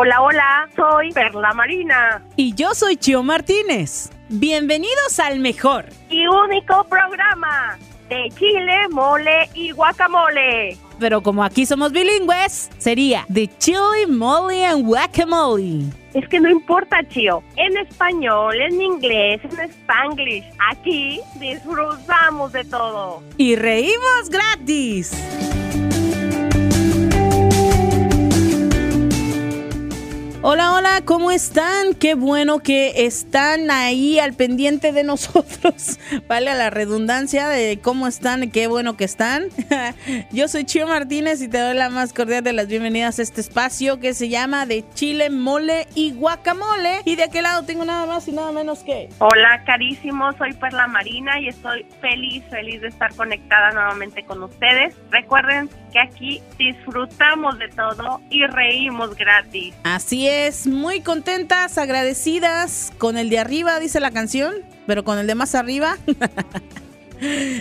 Hola, hola, soy Perla Marina. Y yo soy Chio Martínez. Bienvenidos al mejor y único programa de chile, mole y guacamole. Pero como aquí somos bilingües, sería de chile, mole and guacamole. Es que no importa, Chio. En español, en inglés, en spanglish. Aquí disfrutamos de todo. Y reímos gratis. Hola, hola, ¿cómo están? Qué bueno que están ahí al pendiente de nosotros. Vale a la redundancia de cómo están, qué bueno que están. Yo soy Chio Martínez y te doy la más cordial de las bienvenidas a este espacio que se llama de Chile, Mole y Guacamole. Y de aquel lado tengo nada más y nada menos que... Hola, carísimo, soy Perla Marina y estoy feliz, feliz de estar conectada nuevamente con ustedes. Recuerden que aquí disfrutamos de todo y reímos gratis. Así es, muy contentas, agradecidas con el de arriba, dice la canción, pero con el de más arriba.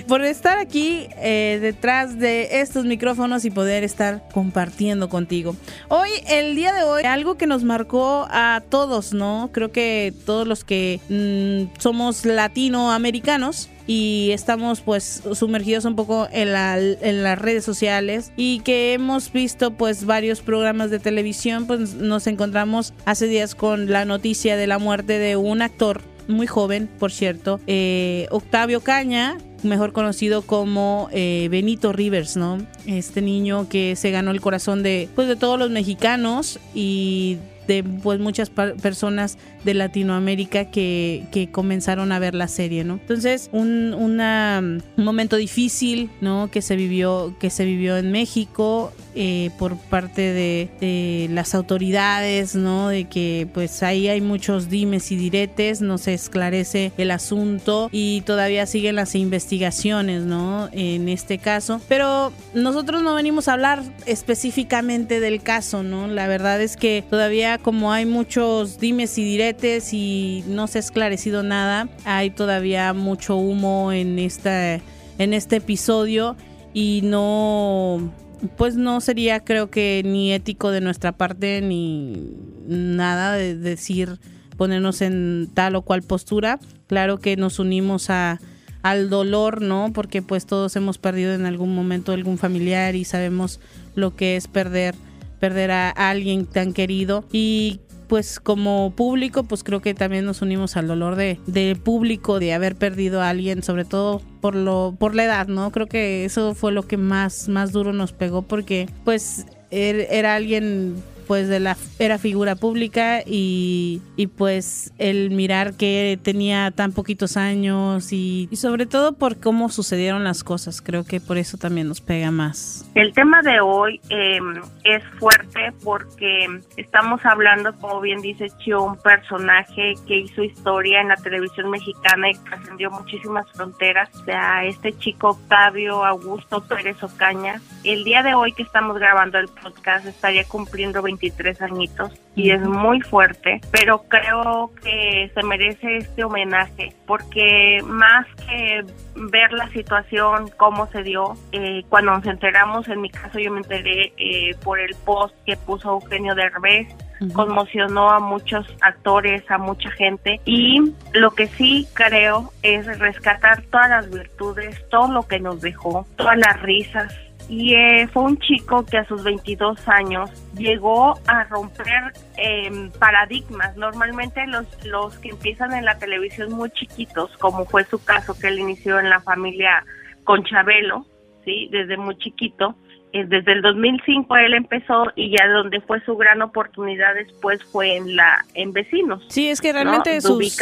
por estar aquí eh, detrás de estos micrófonos y poder estar compartiendo contigo. Hoy, el día de hoy, algo que nos marcó a todos, ¿no? Creo que todos los que mm, somos latinoamericanos y estamos pues sumergidos un poco en, las redes sociales y que hemos visto pues varios programas de televisión, pues nos encontramos hace días con la noticia de la muerte de un actor muy joven, por cierto, eh, Octavio Caña, mejor conocido como eh, Benito Rivers, ¿no? Este niño que se ganó el corazón de, pues, de todos los mexicanos y de pues muchas personas de Latinoamérica que, que, comenzaron a ver la serie, ¿no? Entonces, un, una, un momento difícil, ¿no? Que se vivió, que se vivió en México eh, por parte de, las autoridades, ¿no? De que pues ahí hay muchos dimes y diretes, no se esclarece el asunto y todavía siguen las investigaciones, ¿no? En este caso. Pero nosotros no venimos a hablar específicamente del caso, ¿no? La verdad es que todavía como hay muchos dimes y diretes y no se ha esclarecido nada, hay todavía mucho humo en esta en este episodio y no pues no sería creo que ni ético de nuestra parte ni nada de decir ponernos en tal o cual postura. Claro que nos unimos a al dolor, ¿no? Porque pues todos hemos perdido en algún momento algún familiar y sabemos lo que es perder perder a alguien tan querido y pues como público, pues creo que también nos unimos al dolor de, del público de haber perdido a alguien, sobre todo por lo, por la edad, ¿no? Creo que eso fue lo que más, más duro nos pegó porque pues er, era alguien pues de la era figura pública y, y, pues el mirar que tenía tan poquitos años y, y, sobre todo por cómo sucedieron las cosas. Creo que por eso también nos pega más. El tema de hoy eh, es fuerte porque estamos hablando como bien dice Chio un personaje que hizo historia en la televisión mexicana y trascendió muchísimas fronteras. O sea este chico Octavio Augusto Pérez Ocaña el día de hoy que estamos grabando el podcast estaría cumpliendo 20 23 añitos y es muy fuerte, pero creo que se merece este homenaje porque más que ver la situación, cómo se dio, eh, cuando nos enteramos, en mi caso yo me enteré eh, por el post que puso Eugenio Derbez, conmocionó a muchos actores, a mucha gente y lo que sí creo es rescatar todas las virtudes, todo lo que nos dejó, todas las risas, y eh, fue un chico que a sus 22 años llegó a romper em, paradigmas. Normalmente los, los que empiezan en la televisión muy chiquitos, como fue su caso que él inició en la familia con Chabelo, ¿sí? desde muy chiquito, desde el 2005 él empezó y ya donde fue su gran oportunidad después fue en la en vecinos. Sí, es que realmente sus,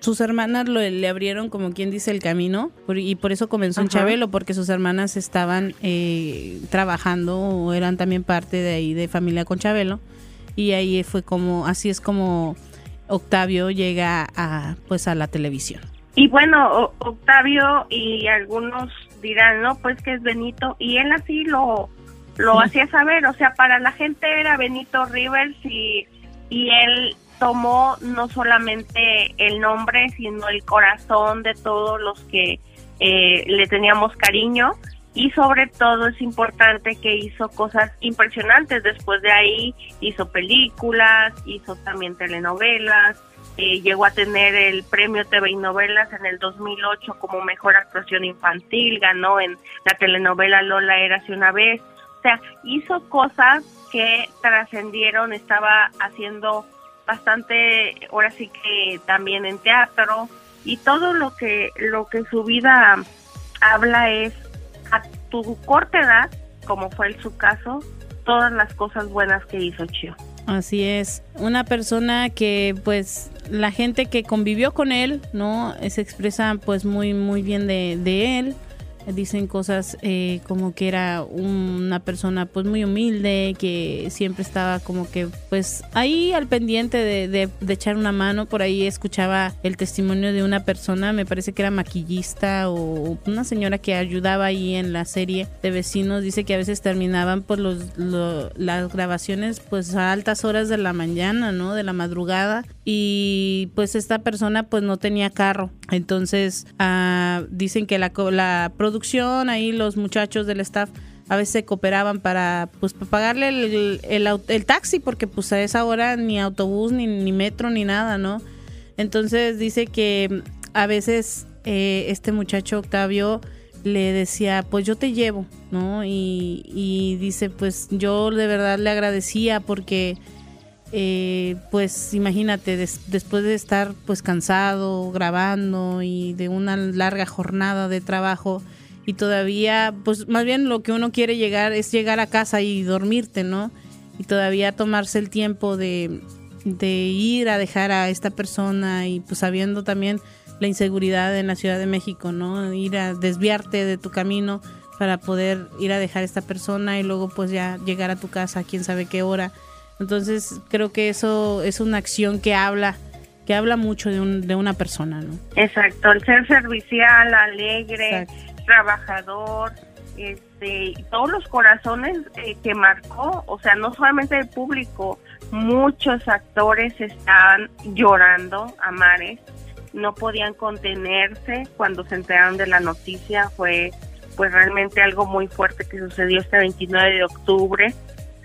sus hermanas lo, le abrieron como quien dice el camino y por eso comenzó en Chabelo porque sus hermanas estaban eh, trabajando o eran también parte de ahí de familia con Chabelo y ahí fue como así es como Octavio llega a pues a la televisión. Y bueno, Octavio y algunos dirán, no, pues que es Benito, y él así lo, lo hacía saber, o sea, para la gente era Benito Rivers y, y él tomó no solamente el nombre, sino el corazón de todos los que eh, le teníamos cariño y sobre todo es importante que hizo cosas impresionantes. Después de ahí hizo películas, hizo también telenovelas, eh, llegó a tener el premio TV y novelas en el 2008 como mejor actuación infantil, ganó en la telenovela Lola Érase una vez. O sea, hizo cosas que trascendieron, estaba haciendo bastante, ahora sí que también en teatro y todo lo que lo que su vida habla es tu corta edad, como fue en su caso, todas las cosas buenas que hizo Chio. Así es, una persona que pues la gente que convivió con él, ¿no? Se expresa pues muy muy bien de, de él dicen cosas eh, como que era una persona pues muy humilde, que siempre estaba como que pues ahí al pendiente de, echar una mano, por ahí escuchaba el testimonio de una persona, me parece que era maquillista o una señora que ayudaba ahí en la serie de vecinos, dice que a veces terminaban pues los, las grabaciones pues a altas horas de la mañana, ¿no? De la madrugada. Y pues esta persona pues no tenía carro, entonces uh, dicen que la, la producción, ahí los muchachos del staff a veces cooperaban para pues para pagarle el, el, taxi porque pues a esa hora ni autobús ni, metro ni nada, ¿no? Entonces dice que a veces eh, este muchacho Octavio le decía, pues yo te llevo, ¿no? Y, y dice, pues yo de verdad le agradecía porque eh, pues imagínate, después de estar pues cansado, grabando y de una larga jornada de trabajo y todavía, pues más bien lo que uno quiere llegar es llegar a casa y dormirte, ¿no? Y todavía tomarse el tiempo de, de ir a dejar a esta persona y pues sabiendo también la inseguridad en la Ciudad de México, ¿no? Ir a desviarte de tu camino para poder ir a dejar a esta persona y luego pues ya llegar a tu casa a quién sabe qué hora entonces creo que eso es una acción que habla que habla mucho de, un, de una persona, ¿no? Exacto, el ser servicial, alegre, trabajador, este, todos los corazones eh, que marcó, o sea, no solamente el público, muchos actores estaban llorando a mares, no podían contenerse cuando se enteraron de la noticia, fue pues realmente algo muy fuerte que sucedió este 29 de octubre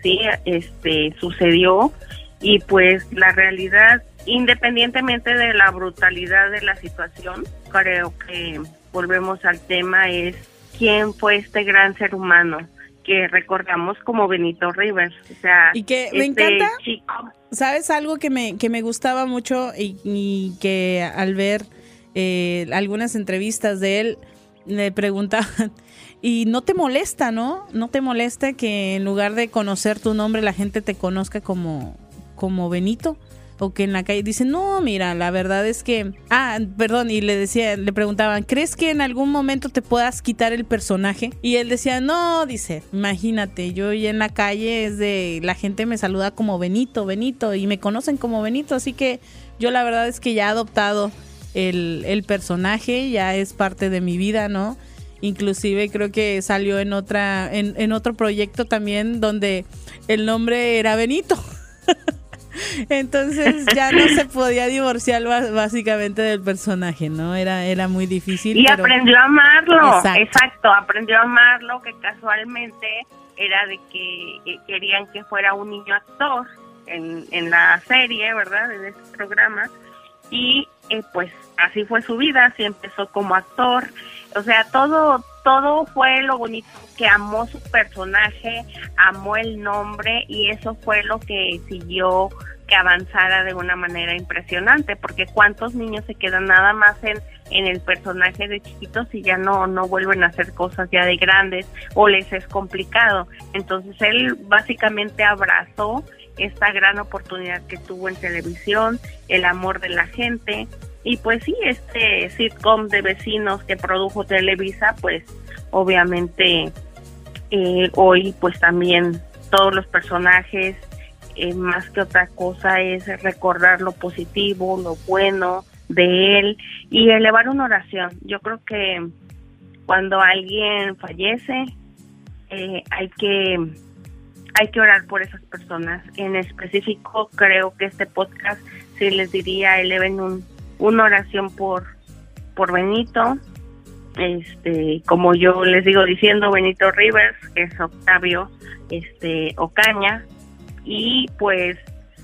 sí este sucedió y pues la realidad independientemente de la brutalidad de la situación creo que volvemos al tema es quién fue este gran ser humano que recordamos como Benito Rivers o sea y que me este encanta sabes algo que me que me gustaba mucho y, que al ver eh, algunas entrevistas de él le preguntaban y no te molesta, ¿no? No te molesta que en lugar de conocer tu nombre la gente te conozca como, como Benito. O que en la calle dicen, no, mira, la verdad es que. Ah, perdón, y le decía, le preguntaban, ¿crees que en algún momento te puedas quitar el personaje? Y él decía, no, dice, imagínate, yo ya en la calle es de. La gente me saluda como Benito, Benito, y me conocen como Benito, así que yo la verdad es que ya he adoptado el, el personaje, ya es parte de mi vida, ¿no? Inclusive creo que salió en otra, en, en otro proyecto también donde el nombre era Benito. Entonces ya no se podía divorciar básicamente del personaje, ¿no? Era, era muy difícil. Y aprendió a amarlo, exacto. aprendió a amarlo, que casualmente era de que querían que fuera un niño actor en, en la serie, ¿verdad? En este programa. Y eh, pues así fue su vida, así empezó como actor o sea, todo, todo fue lo bonito, que amó su personaje, amó el nombre y eso fue lo que siguió que avanzara de una manera impresionante, porque cuántos niños se quedan nada más en, en el personaje de chiquitos y ya no, no vuelven a hacer cosas ya de grandes o les es complicado. Entonces él básicamente abrazó esta gran oportunidad que tuvo en televisión, el amor de la gente, y pues sí, este sitcom de vecinos que produjo Televisa, pues obviamente eh, hoy pues también todos los personajes, eh, más que otra cosa, es recordar lo positivo, lo bueno de él y elevar una oración. Yo creo que cuando alguien fallece, eh, hay que hay que orar por esas personas. En específico, creo que este podcast sí les diría eleven un una oración por, por Benito, este, como yo les digo diciendo Benito Rivers, que es Octavio este, Ocaña, y pues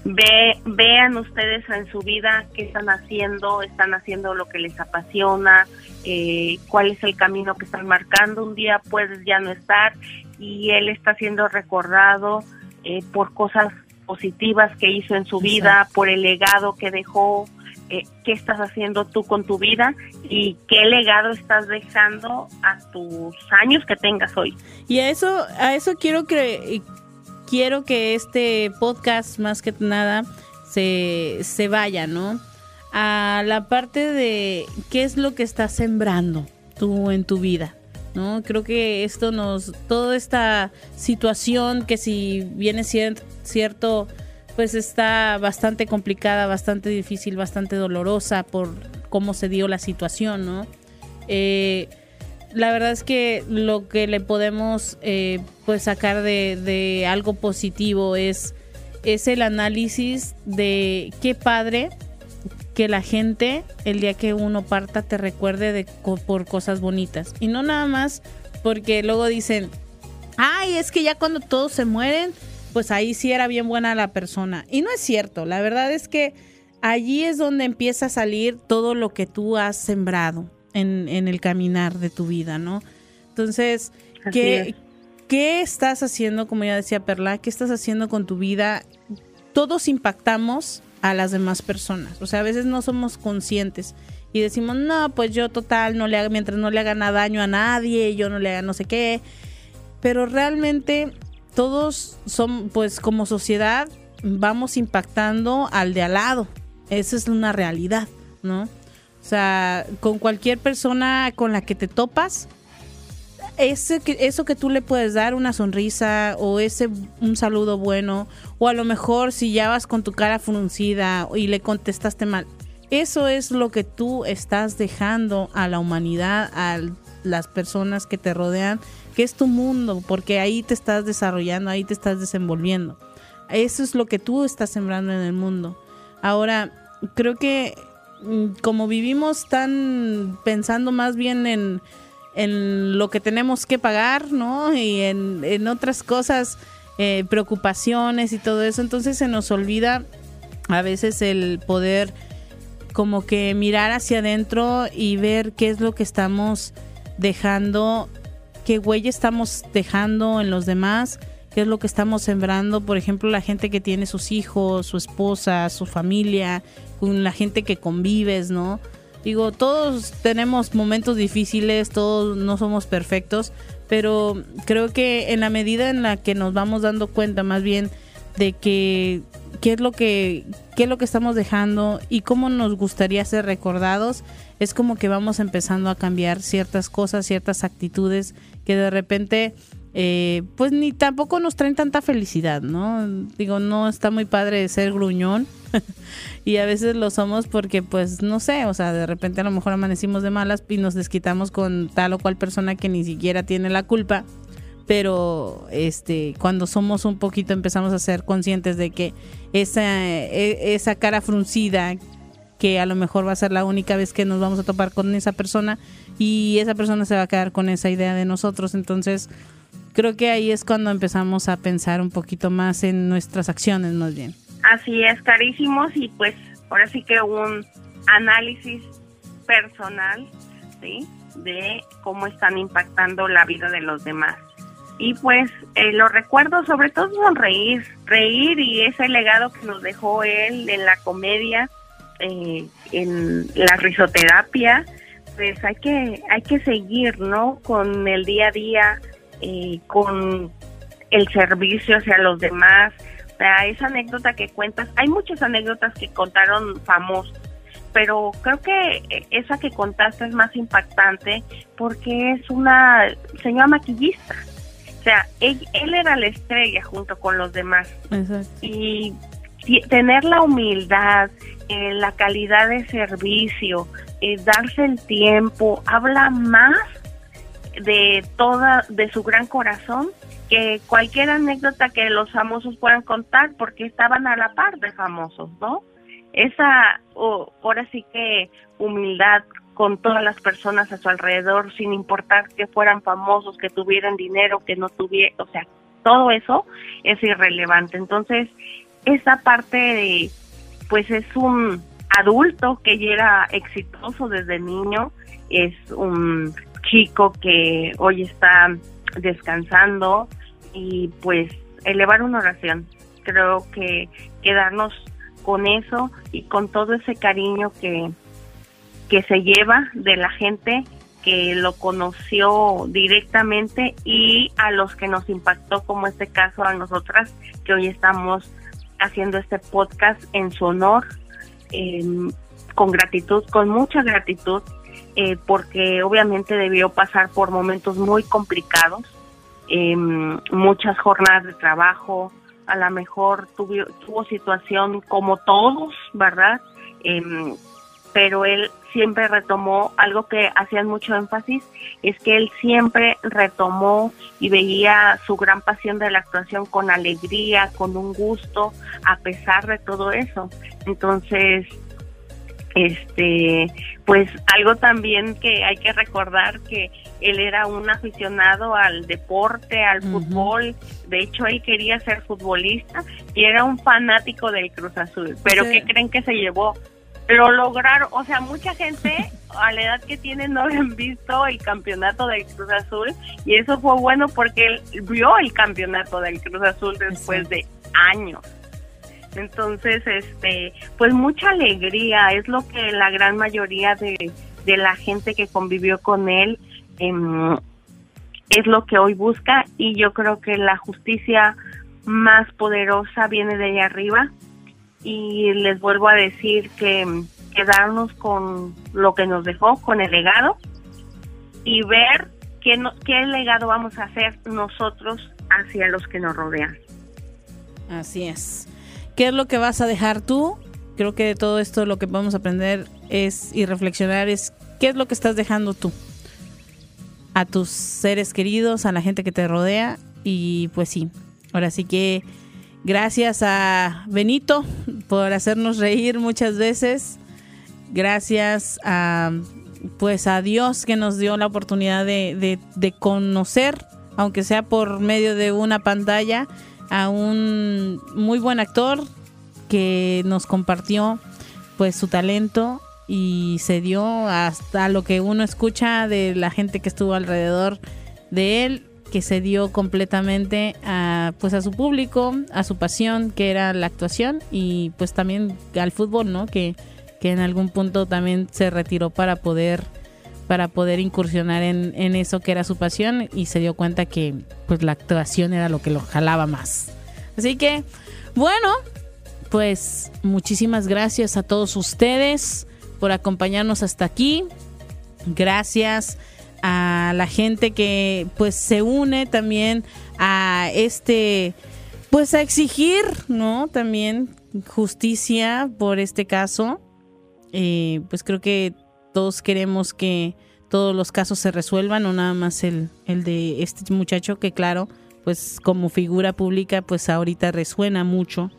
ve, vean ustedes en su vida qué están haciendo, están haciendo lo que les apasiona, eh, cuál es el camino que están marcando, un día puedes ya no estar y él está siendo recordado eh, por cosas positivas que hizo en su vida, por el legado que dejó, eh, qué estás haciendo tú con tu vida y qué legado estás dejando a tus años que tengas hoy. Y a eso, a eso quiero que quiero que este podcast más que nada se, se vaya, ¿no? A la parte de qué es lo que estás sembrando tú en tu vida. ¿no? Creo que esto nos, toda esta situación que si viene cierto, pues está bastante complicada, bastante difícil, bastante dolorosa por cómo se dio la situación, ¿no? Eh, la verdad es que lo que le podemos eh, pues sacar de, algo positivo es, es el análisis de qué padre que la gente el día que uno parta te recuerde de, por cosas bonitas. Y no nada más porque luego dicen, ay, es que ya cuando todos se mueren, pues ahí sí era bien buena la persona. Y no es cierto, la verdad es que allí es donde empieza a salir todo lo que tú has sembrado en, en el caminar de tu vida, ¿no? Entonces, ¿qué, ¿qué estás haciendo, como ya decía Perla, qué estás haciendo con tu vida? Todos impactamos a las demás personas. O sea, a veces no somos conscientes y decimos, no, pues yo total, no le haga, mientras no le haga nada daño a nadie, yo no le haga no sé qué. Pero realmente todos son, pues como sociedad, vamos impactando al de al lado. Esa es una realidad, ¿no? O sea, con cualquier persona con la que te topas, ese, eso que tú le puedes dar, una sonrisa o ese un saludo bueno, o a lo mejor si ya vas con tu cara fruncida y le contestaste mal, eso es lo que tú estás dejando a la humanidad, a las personas que te rodean, que es tu mundo, porque ahí te estás desarrollando, ahí te estás desenvolviendo. Eso es lo que tú estás sembrando en el mundo. Ahora, creo que como vivimos tan pensando más bien en en lo que tenemos que pagar, ¿no? Y en, otras cosas, eh, preocupaciones y todo eso. Entonces se nos olvida a veces el poder como que mirar hacia adentro y ver qué es lo que estamos dejando, qué huella estamos dejando en los demás, qué es lo que estamos sembrando, por ejemplo, la gente que tiene sus hijos, su esposa, su familia, con la gente que convives, ¿no? Digo, todos tenemos momentos difíciles, todos no somos perfectos, pero creo que en la medida en la que nos vamos dando cuenta más bien de que qué es lo que qué es lo que estamos dejando y cómo nos gustaría ser recordados, es como que vamos empezando a cambiar ciertas cosas, ciertas actitudes que de repente eh, pues ni tampoco nos traen tanta felicidad, ¿no? Digo, no está muy padre ser gruñón y a veces lo somos porque pues no sé, o sea, de repente a lo mejor amanecimos de malas y nos desquitamos con tal o cual persona que ni siquiera tiene la culpa, pero este cuando somos un poquito empezamos a ser conscientes de que esa, e, esa cara fruncida que a lo mejor va a ser la única vez que nos vamos a topar con esa persona y esa persona se va a quedar con esa idea de nosotros, entonces creo que ahí es cuando empezamos a pensar un poquito más en nuestras acciones más bien. Así es, carísimos y pues ahora sí que un análisis personal, ¿sí? De cómo están impactando la vida de los demás. Y pues eh, lo recuerdo sobre todo sonreír, reír y ese legado que nos dejó él en la comedia, eh, en la risoterapia, pues hay que, hay que seguir, ¿no? Con el día a día, eh, con el servicio hacia los demás. O sea, esa anécdota que cuentas, hay muchas anécdotas que contaron famosos, pero creo que esa que contaste es más impactante porque es una señora maquillista. O sea, él, era la estrella junto con los demás. Y tener la humildad, eh, la calidad de servicio, eh, darse el tiempo, habla más de toda, de su gran corazón, que cualquier anécdota que los famosos puedan contar, porque estaban a la par de famosos, ¿no? Esa, ahora sí que humildad, con todas las personas a su alrededor, sin importar que fueran famosos, que tuvieran dinero, que no tuvieran, o sea, todo eso es irrelevante. Entonces, esa parte de, pues es un adulto que ya era exitoso desde niño, es un chico que hoy está descansando y pues elevar una oración. Creo que quedarnos con eso y con todo ese cariño que, que se lleva de la gente que lo conoció directamente y a los que nos impactó, como este caso a nosotras, que hoy estamos haciendo este podcast en su honor, em, con gratitud, con mucha gratitud, eh, porque obviamente debió pasar por momentos muy complicados, em, muchas jornadas de trabajo, a lo mejor tuvo, tuvo situación como todos, ¿verdad? Em, pero él siempre retomó algo que hacían mucho énfasis, es que él siempre retomó y veía su gran pasión de la actuación con alegría, con un gusto, a pesar de todo eso. Entonces, este, pues algo también que hay que recordar que él era un aficionado al deporte, al fútbol, de hecho él quería ser futbolista y era un fanático del Cruz Azul, pero ¿qué creen que se llevó? lo lograron, o sea, mucha gente a la edad que tiene no habían visto el campeonato del Cruz Azul y eso fue bueno porque él vio el campeonato del Cruz Azul después de años. Entonces, este, pues mucha alegría, es lo que la gran mayoría de, de la gente que convivió con él em, es lo que hoy busca y yo creo que la justicia más poderosa viene de allá arriba y les vuelvo a decir que quedarnos con lo que nos dejó, con el legado y ver qué, no, qué legado vamos a hacer nosotros hacia los que nos rodean. Así es. ¿Qué es lo que vas a dejar tú? Creo que de todo esto lo que vamos a aprender es y reflexionar es qué es lo que estás dejando tú a tus seres queridos, a la gente que te rodea y pues sí, ahora sí que Gracias a Benito por hacernos reír muchas veces. Gracias a pues a Dios que nos dio la oportunidad de, conocer, aunque sea por medio de una pantalla, a un muy buen actor que nos compartió pues su talento y se dio hasta lo que uno escucha de la gente que estuvo alrededor de él que se dio completamente a pues a su público, a su pasión que era la actuación y pues también al fútbol, ¿no? Que, que en algún punto también se retiró para poder para poder incursionar en, eso que era su pasión y se dio cuenta que pues la actuación era lo que lo jalaba más. Así que, bueno, pues muchísimas gracias a todos ustedes por acompañarnos hasta aquí. Gracias a la gente que pues se une también a este pues a exigir no también justicia por este caso eh, pues creo que todos queremos que todos los casos se resuelvan no nada más el, el de este muchacho que claro pues como figura pública pues ahorita resuena mucho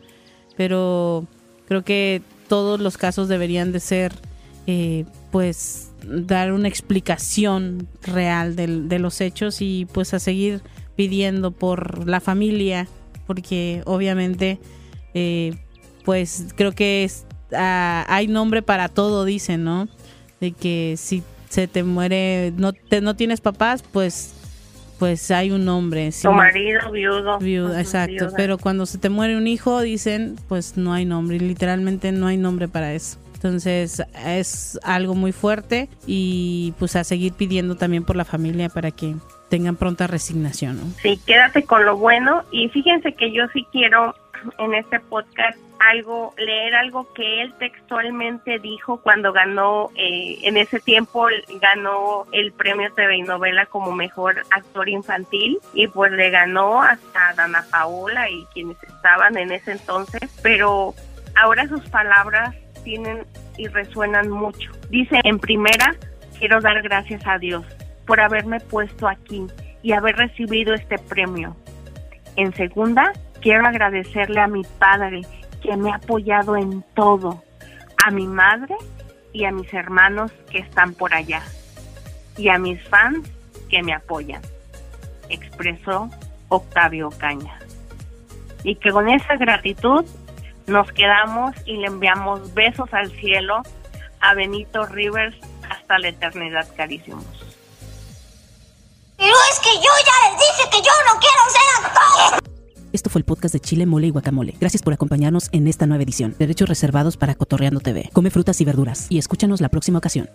pero creo que todos los casos deberían de ser eh, pues dar una explicación real de, los hechos y pues a seguir pidiendo por la familia porque obviamente eh, pues creo que ah, hay nombre para todo dicen no de que si se te muere no te, no tienes papás pues pues hay un nombre tu marido viudo viudo exacto pero cuando se te muere un hijo dicen pues no hay nombre literalmente no hay nombre para eso entonces es algo muy fuerte y pues a seguir pidiendo también por la familia para que tengan pronta resignación. ¿no? Sí, quédate con lo bueno y fíjense que yo sí quiero en este podcast algo, leer algo que él textualmente dijo cuando ganó, eh, en ese tiempo ganó el premio TV y novela como mejor actor infantil y pues le ganó hasta Dana Paola y quienes estaban en ese entonces, pero ahora sus palabras tienen y resuenan mucho. Dice, en primera, quiero dar gracias a Dios por haberme puesto aquí y haber recibido este premio. En segunda, quiero agradecerle a mi padre que me ha apoyado en todo, a mi madre y a mis hermanos que están por allá y a mis fans que me apoyan, expresó Octavio Caña. Y que con esa gratitud nos quedamos y le enviamos besos al cielo a Benito Rivers hasta la eternidad, carísimos. Pero es que yo ya les dije que yo no quiero ser actor. Esto fue el podcast de Chile, Mole y Guacamole. Gracias por acompañarnos en esta nueva edición. Derechos reservados para Cotorreando TV. Come frutas y verduras y escúchanos la próxima ocasión.